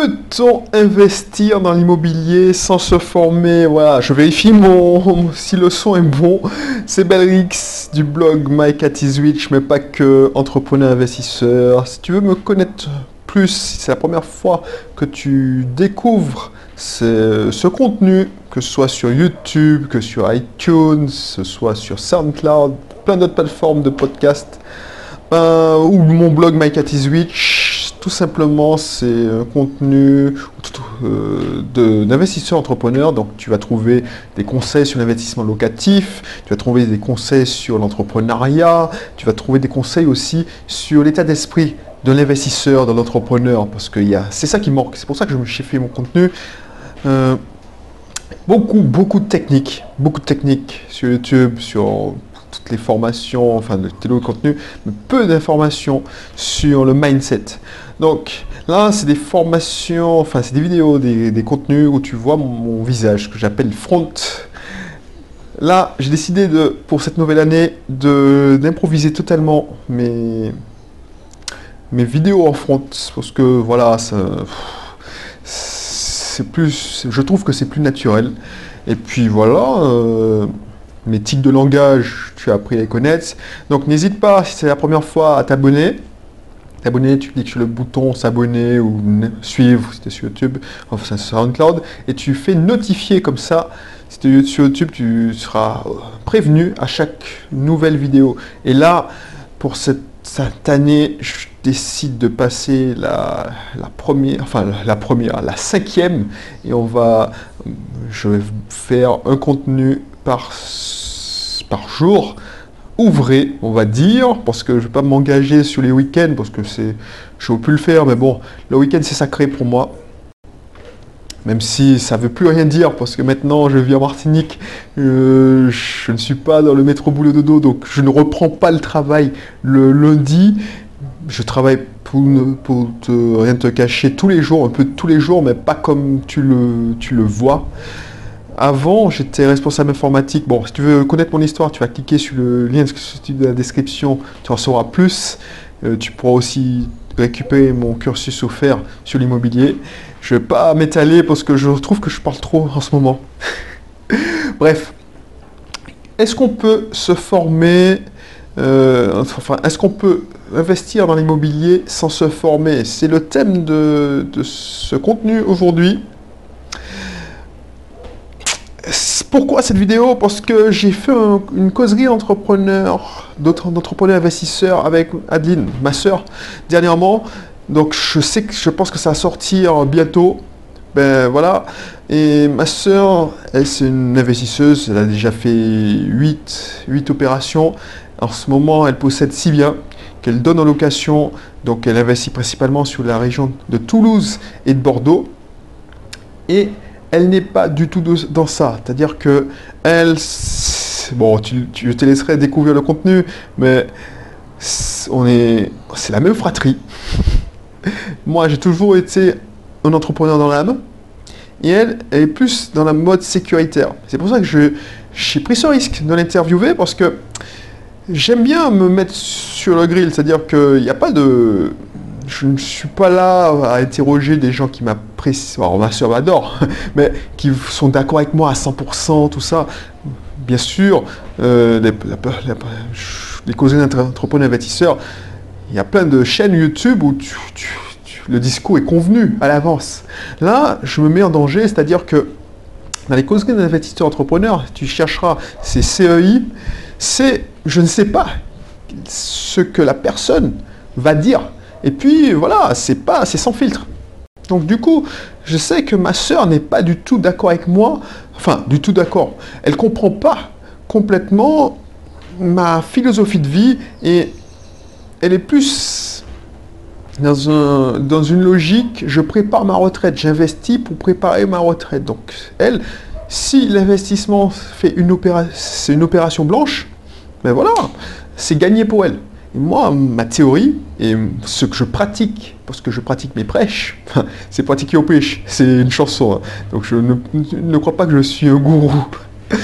Peut-on investir dans l'immobilier sans se former? Voilà, je vérifie mon, si le son est bon. C'est Belrix du blog Mike Switch, mais pas que, entrepreneur investisseur. Si tu veux me connaître plus, si c'est la première fois que tu découvres ce, contenu, que ce soit sur YouTube, que sur iTunes, que ce soit sur SoundCloud, plein d'autres plateformes de podcast, ben, ou mon blog Mike Switch, tout simplement, c'est un contenu euh, d'investisseurs entrepreneurs. Donc, tu vas trouver des conseils sur l'investissement locatif, tu vas trouver des conseils sur l'entrepreneuriat, tu vas trouver des conseils aussi sur l'état d'esprit de l'investisseur, de l'entrepreneur, parce que c'est ça qui manque. C'est pour ça que j'ai fait mon contenu. Euh, beaucoup, beaucoup de techniques, beaucoup de techniques sur YouTube, sur toutes les formations, enfin le télé contenu, mais peu d'informations sur le mindset. Donc là, c'est des formations, enfin c'est des vidéos, des, contenus où tu vois mon, visage que j'appelle front. Là, j'ai décidé de, pour cette nouvelle année, d'improviser totalement mes, mes vidéos en front parce que voilà, c'est plus, je trouve que c'est plus naturel. Et puis voilà. Euh, mes tics de langage, tu as appris à les connaître. Donc n'hésite pas, si c'est la première fois, à t'abonner. T'abonner, tu cliques sur le bouton s'abonner ou suivre si tu es sur YouTube, enfin sur SoundCloud, et tu fais notifier comme ça. Si tu es sur YouTube, tu seras prévenu à chaque nouvelle vidéo. Et là, pour cette, année, je décide de passer la, première, enfin la première, la cinquième, et on va, je vais faire un contenu par jour, ouvrez, on va dire, parce que je ne vais pas m'engager sur les week-ends, parce que c'est, je ne pu le faire, mais bon, le week-end c'est sacré pour moi. Même si ça ne veut plus rien dire, parce que maintenant je vis en Martinique, euh, je ne suis pas dans le métro boulot de dos, donc je ne reprends pas le travail le lundi. Je travaille pour, pour rien te cacher tous les jours, un peu tous les jours, mais pas comme tu le, tu le vois. Avant, j'étais responsable informatique. Bon, si tu veux connaître mon histoire, tu vas cliquer sur le lien de la description, tu en sauras plus. Euh, tu pourras aussi récupérer mon cursus offert sur l'immobilier. Je ne vais pas m'étaler parce que je trouve que je parle trop en ce moment. Bref, est-ce qu'on peut se former, euh, enfin, est-ce qu'on peut investir dans l'immobilier sans se former? C'est le thème de ce contenu aujourd'hui. Pourquoi cette vidéo? Parce que j'ai fait une causerie d'entrepreneurs, d'entrepreneurs investisseurs avec Adeline, ma soeur, dernièrement. Donc je sais que je pense que ça va sortir bientôt. Ben voilà. Et ma soeur, elle c'est une investisseuse, elle a déjà fait 8, 8 opérations. En ce moment, elle possède si bien qu'elle donne en location. Donc elle investit principalement sur la région de Toulouse et de Bordeaux. Et elle n'est pas du tout dans ça. C'est-à-dire que elle, bon, je te laisserai découvrir le contenu, mais on est, c'est la même fratrie. Moi, j'ai toujours été un entrepreneur dans l'âme, et elle, elle est plus dans la mode sécuritaire. C'est pour ça que je, j'ai pris ce risque de l'interviewer parce que j'aime bien me mettre sur le grill, c'est-à-dire qu'il n'y a pas de je ne suis pas là à interroger des gens qui m'apprécient, alors ma soeur m'adore, mais qui sont d'accord avec moi à 100%, tout ça. Bien sûr, euh, les, les, causes d'entrepreneurs investisseurs, il y a plein de chaînes YouTube où le discours est convenu à l'avance. Là, je me mets en danger, c'est-à-dire que dans les causes d'investisseurs entrepreneurs, tu chercheras ces CEI, c'est je ne sais pas ce que la personne va dire et puis voilà, c'est pas, c'est sans filtre. Donc du coup, je sais que ma sœur n'est pas du tout d'accord avec moi, enfin du tout d'accord. Elle comprend pas complètement ma philosophie de vie et elle est plus dans, un, dans une logique, je prépare ma retraite, j'investis pour préparer ma retraite. Donc elle, si l'investissement fait une c'est une opération blanche, ben voilà, c'est gagné pour elle moi, ma théorie et ce que je pratique, parce que je pratique mes prêches, c'est pratiquer au prêche, c'est une chanson. Hein. Donc je ne, crois pas que je suis un gourou.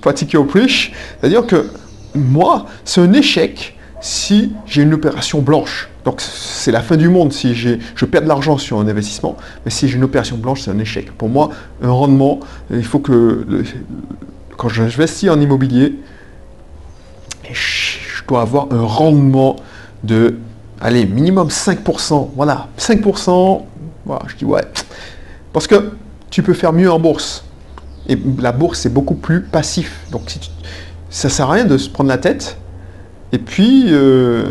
pratiquer au prêche, c'est-à-dire que moi, c'est un échec si j'ai une opération blanche. Donc c'est la fin du monde si je perds de l'argent sur un investissement, mais si j'ai une opération blanche, c'est un échec. Pour moi, un rendement, il faut que quand j'investis en immobilier, dois avoir un rendement de, allez, minimum 5%. Voilà, 5%, voilà, je dis ouais. Parce que tu peux faire mieux en bourse. Et la bourse, c'est beaucoup plus passif. Donc si ça ne sert à rien de se prendre la tête. Et puis, euh,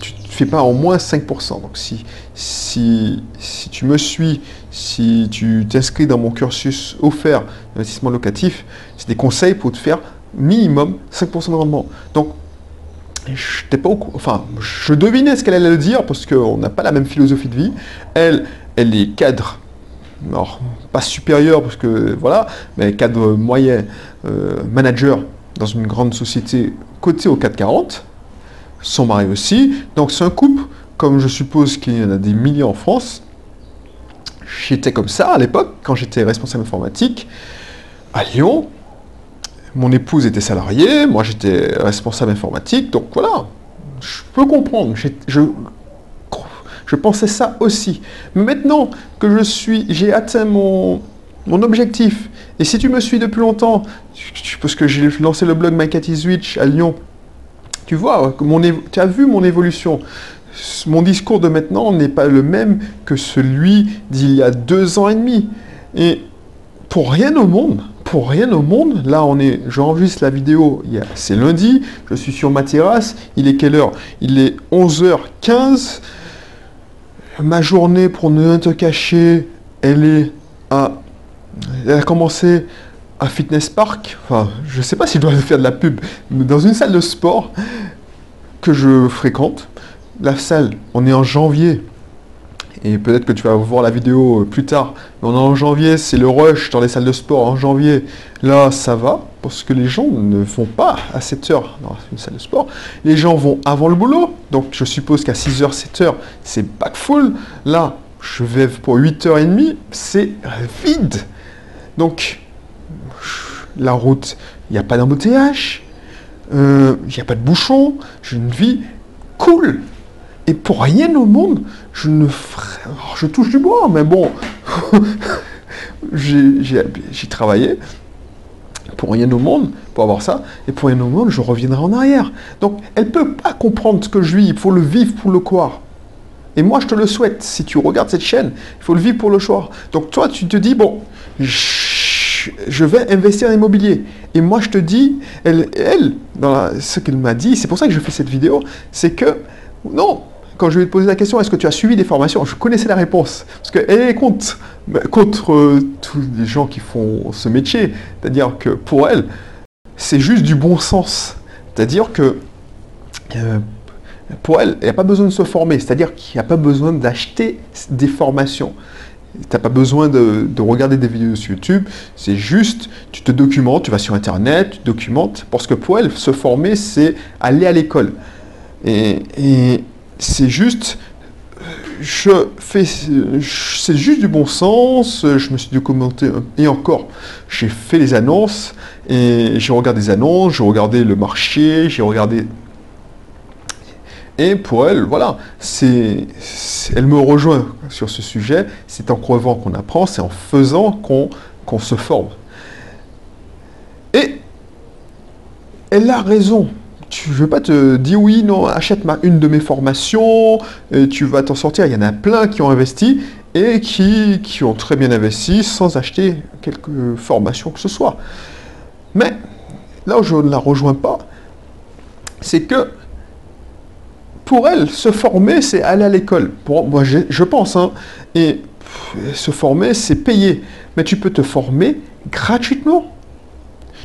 tu ne fais pas au moins 5%. Donc si, si, si tu me suis, si tu t'inscris dans mon cursus offert d'investissement locatif, c'est des conseils pour te faire minimum 5% de rendement. Donc, je devinais ce qu'elle allait dire parce qu'on n'a pas la même philosophie de vie. Elle, elle est cadre, alors pas supérieur parce que voilà, mais cadre moyen, euh, manager dans une grande société cotée au 440. Son mari aussi. Donc c'est un couple, comme je suppose qu'il y en a des milliers en France. J'étais comme ça à l'époque quand j'étais responsable informatique à Lyon mon épouse était salariée, moi j'étais responsable informatique, donc voilà, je peux comprendre. Je, pensais ça aussi. Mais maintenant que je suis, j'ai atteint mon, objectif, et si tu me suis depuis longtemps, parce que j'ai lancé le blog My Cat à Lyon, tu vois, tu as vu mon évolution. Mon discours de maintenant n'est pas le même que celui d'il y a deux ans et demi. Et pour rien au monde, pour rien au monde, là on est, j'enregistre la vidéo, c'est lundi, je suis sur ma terrasse, il est quelle heure? Il est 11h15, ma journée pour ne te cacher, elle est à, elle a commencé à Fitness Park, enfin je sais pas si je dois faire de la pub, dans une salle de sport que je fréquente, la salle, on est en janvier, et peut-être que tu vas voir la vidéo euh, plus tard. Mais en janvier, c'est le rush dans les salles de sport. En janvier, là, ça va, parce que les gens ne vont pas à 7 heures dans une salle de sport. Les gens vont avant le boulot. Donc, je suppose qu'à 6 h 7 h c'est back full. Là, je vais pour 8h30, c'est vide. Donc, la route, il n'y a pas d'embouteillage, euh, il n'y a pas de bouchon, j'ai une vie cool. Et pour rien au monde, je ne ferai... je touche du bois, mais bon, j'ai travaillé pour rien au monde, pour avoir ça, et pour rien au monde, je reviendrai en arrière. Donc, elle ne peut pas comprendre ce que je vis, il faut le vivre pour le croire. Et moi, je te le souhaite, si tu regardes cette chaîne, il faut le vivre pour le choix. Donc, toi, tu te dis, bon, je vais investir en immobilier. Et moi, je te dis, elle, elle dans ce qu'elle m'a dit, c'est pour ça que je fais cette vidéo, c'est que, non, quand je lui ai posé la question, est-ce que tu as suivi des formations Je connaissais la réponse. Parce qu'elle est contre, contre euh, tous les gens qui font ce métier. C'est-à-dire que pour elle, c'est juste du bon sens. C'est-à-dire que euh, pour elle, il n'y a pas besoin de se former. C'est-à-dire qu'il n'y a pas besoin d'acheter des formations. Tu n'as pas besoin de, regarder des vidéos sur YouTube, c'est juste, tu te documentes, tu vas sur Internet, tu documentes, parce que pour elle, se former, c'est aller à l'école. et, c'est juste, je fais, c'est juste du bon sens, je me suis documenté, et encore, j'ai fait les annonces, et j'ai regardé les annonces, j'ai regardé le marché, j'ai regardé... Et pour elle, voilà, elle me rejoint sur ce sujet, c'est en crevant qu'on apprend, c'est en faisant qu'on se forme. Et elle a raison, je ne veux pas te dire oui, non, achète une de mes formations, et tu vas t'en sortir. Il y en a plein qui ont investi et qui, ont très bien investi sans acheter quelques formations que ce soit. Mais là où je ne la rejoins pas, c'est que pour elle, se former, c'est aller à l'école. Pour moi, je, je pense, hein, et se former, c'est payer. Mais tu peux te former gratuitement.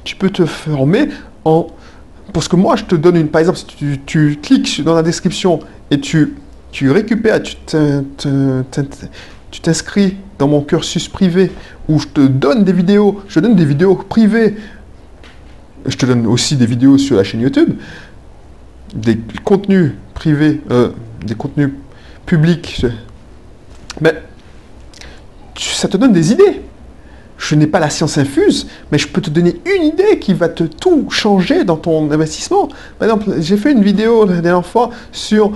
Tu peux te former en parce que moi, je te donne une, par exemple, si tu, cliques dans la description et tu, récupères, tu t'inscris dans mon cursus privé où je te donne des vidéos, je donne des vidéos privées, je te donne aussi des vidéos sur la chaîne YouTube, des contenus privés, euh, des contenus publics, mais ça te donne des idées. Je n'ai pas la science infuse, mais je peux te donner une idée qui va te tout changer dans ton investissement. Par exemple, j'ai fait une vidéo la dernière fois sur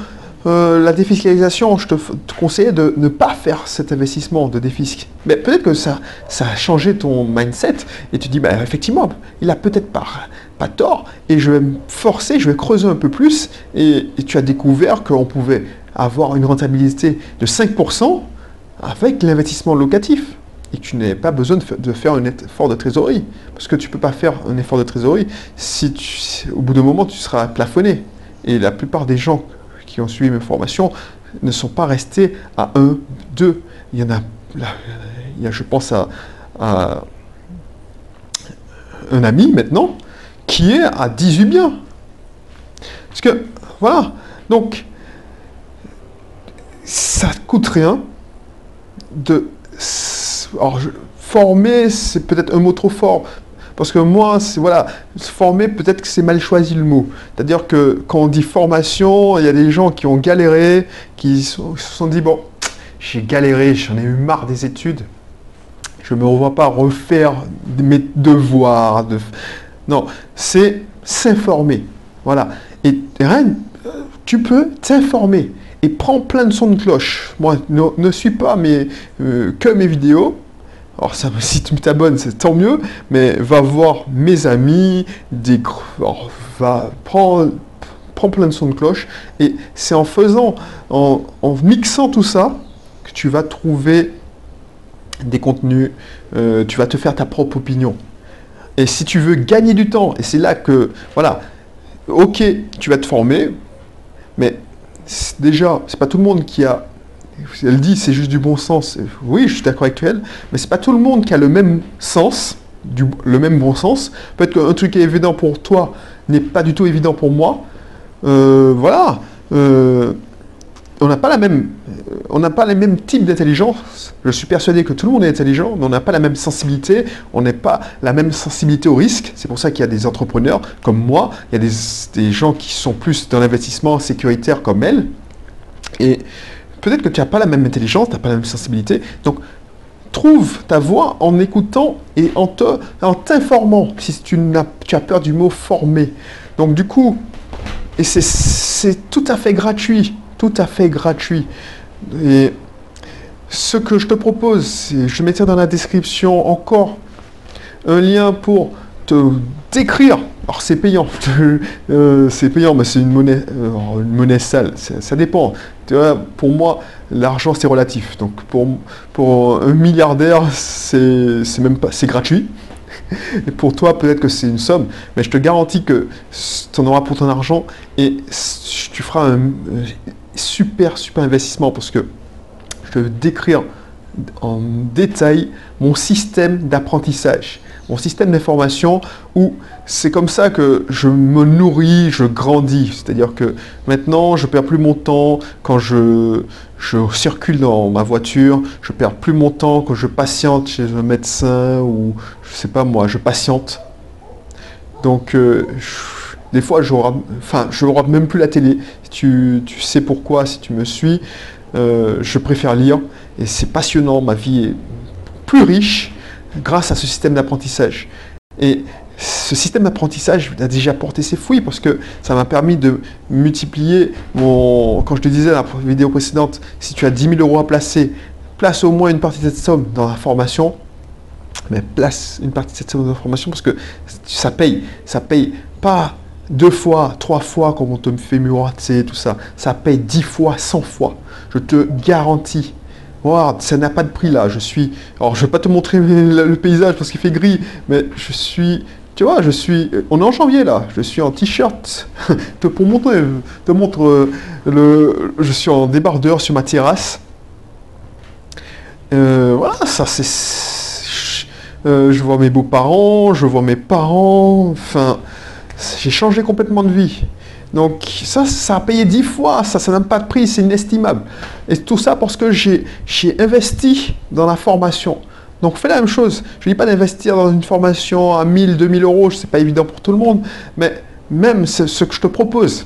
euh, la défiscalisation. Je te, conseillais de ne pas faire cet investissement de défisc. Mais peut-être que ça, a changé ton mindset et tu dis, bah, effectivement, il a peut-être pas, pas tort et je vais me forcer, je vais creuser un peu plus et, et tu as découvert qu'on pouvait avoir une rentabilité de 5% avec l'investissement locatif et tu n'avais pas besoin de, faire un effort de trésorerie. Parce que tu ne peux pas faire un effort de trésorerie si au bout d'un moment tu seras plafonné. Et la plupart des gens qui ont suivi mes formations ne sont pas restés à 1, 2. Il y en a, il y a je pense à, un ami maintenant qui est à 18 biens. Parce que, voilà, donc, ça coûte rien de alors, former, c'est peut-être un mot trop fort. Parce que moi, voilà, former, peut-être que c'est mal choisi le mot. C'est-à-dire que quand on dit formation, il y a des gens qui ont galéré, qui se sont dit, bon, j'ai galéré, j'en ai eu marre des études. Je ne me revois pas refaire mes devoirs. De... Non, c'est s'informer. Voilà. Et rien, tu peux t'informer et prends plein de sons de cloche. Moi, ne, suis pas mais, euh, que mes vidéos. Alors ça, si tu t'abonnes, c'est tant mieux, mais va voir mes amis, des, va prendre, prends plein de sons de cloche, et c'est en faisant, en, mixant tout ça, que tu vas trouver des contenus, euh, tu vas te faire ta propre opinion. Et si tu veux gagner du temps, et c'est là que, voilà, ok, tu vas te former, mais déjà, c'est pas tout le monde qui a. Elle dit c'est juste du bon sens. Oui, je suis d'accord avec elle, mais c'est pas tout le monde qui a le même sens, du, le même bon sens. Peut-être qu'un truc qui est évident pour toi n'est pas du tout évident pour moi. Euh, voilà. Euh, on n'a pas la même, on n'a pas les mêmes types d'intelligence. Je suis persuadé que tout le monde est intelligent, mais on n'a pas la même sensibilité, on n'a pas la même sensibilité au risque. C'est pour ça qu'il y a des entrepreneurs comme moi, il y a des, gens qui sont plus dans l'investissement sécuritaire comme elle. Et peut-être que tu n'as pas la même intelligence, tu n'as pas la même sensibilité. Donc, trouve ta voix en écoutant et en t'informant si tu, as, tu as peur du mot former. Donc, du coup, et c'est tout à fait gratuit tout à fait gratuit. Et ce que je te propose, je mettrai dans la description encore un lien pour te décrire. Alors c'est payant, euh, c'est payant, mais c'est une monnaie, euh, une monnaie sale. Ça, dépend. pour moi, l'argent c'est relatif. Donc pour, pour un milliardaire, c'est, c'est même pas, c'est gratuit. Et pour toi, peut-être que c'est une somme, mais je te garantis que tu en auras pour ton argent et tu feras un, super, super investissement parce que je vais décrire en détail mon système d'apprentissage, mon système d'information où c'est comme ça que je me nourris, je grandis. C'est-à-dire que maintenant, je perds plus mon temps quand je, je circule dans ma voiture, je perds plus mon temps quand je patiente chez un médecin ou je sais pas moi, je patiente. Donc, euh, des fois, je enfin, je ne même plus la télé. Tu, tu, sais pourquoi, si tu me suis. Euh, je préfère lire et c'est passionnant. Ma vie est plus riche grâce à ce système d'apprentissage. Et ce système d'apprentissage a déjà porté ses fruits parce que ça m'a permis de multiplier mon. Quand je te disais dans la vidéo précédente, si tu as 10 000 euros à placer, place au moins une partie de cette somme dans la formation. Mais place une partie de cette somme dans la formation parce que ça paye. Ça paye pas deux fois, trois fois, comme on te fait miroiter, tout ça, ça paye dix fois, cent fois. Je te garantis. Wow, ça n'a pas de prix là. Je suis. Alors, je vais pas te montrer le paysage parce qu'il fait gris, mais je suis. Tu vois, je suis. On est en janvier là. Je suis en t-shirt. Pour montrer, te montre euh, le. Je suis en débardeur sur ma terrasse. Euh, voilà, ça c'est. Euh, je vois mes beaux-parents, je vois mes parents. Enfin j'ai changé complètement de vie. Donc ça, ça a payé dix fois, ça, ça n'a pas de prix, c'est inestimable. Et tout ça parce que j'ai investi dans la formation. Donc fais la même chose. Je ne dis pas d'investir dans une formation à 1000, 2000 euros, ce n'est pas évident pour tout le monde, mais même ce que je te propose,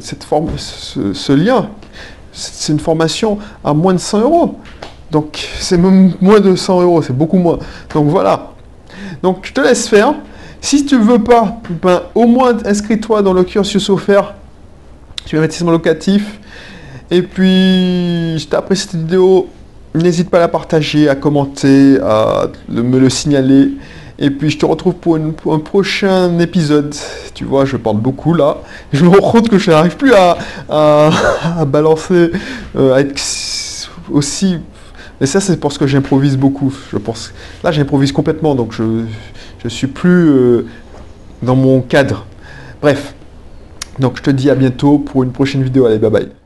cette forme, ce, lien, c'est une formation à moins de 100 euros. Donc c'est moins de 100 euros, c'est beaucoup moins. Donc voilà. Donc je te laisse faire. Si tu veux pas, ben, au moins inscris-toi dans le cursus offert sur l'investissement locatif. Et puis, je t'apprécie cette vidéo. N'hésite pas à la partager, à commenter, à me le signaler. Et puis je te retrouve pour, un prochain épisode. Tu vois, je parle beaucoup là. Je me rends compte que je n'arrive plus à, balancer, euh, à être aussi... Et ça, c'est parce que j'improvise beaucoup. Je pense. Là, j'improvise complètement, donc je ne suis plus euh, dans mon cadre. Bref. Donc je te dis à bientôt pour une prochaine vidéo. Allez, bye bye.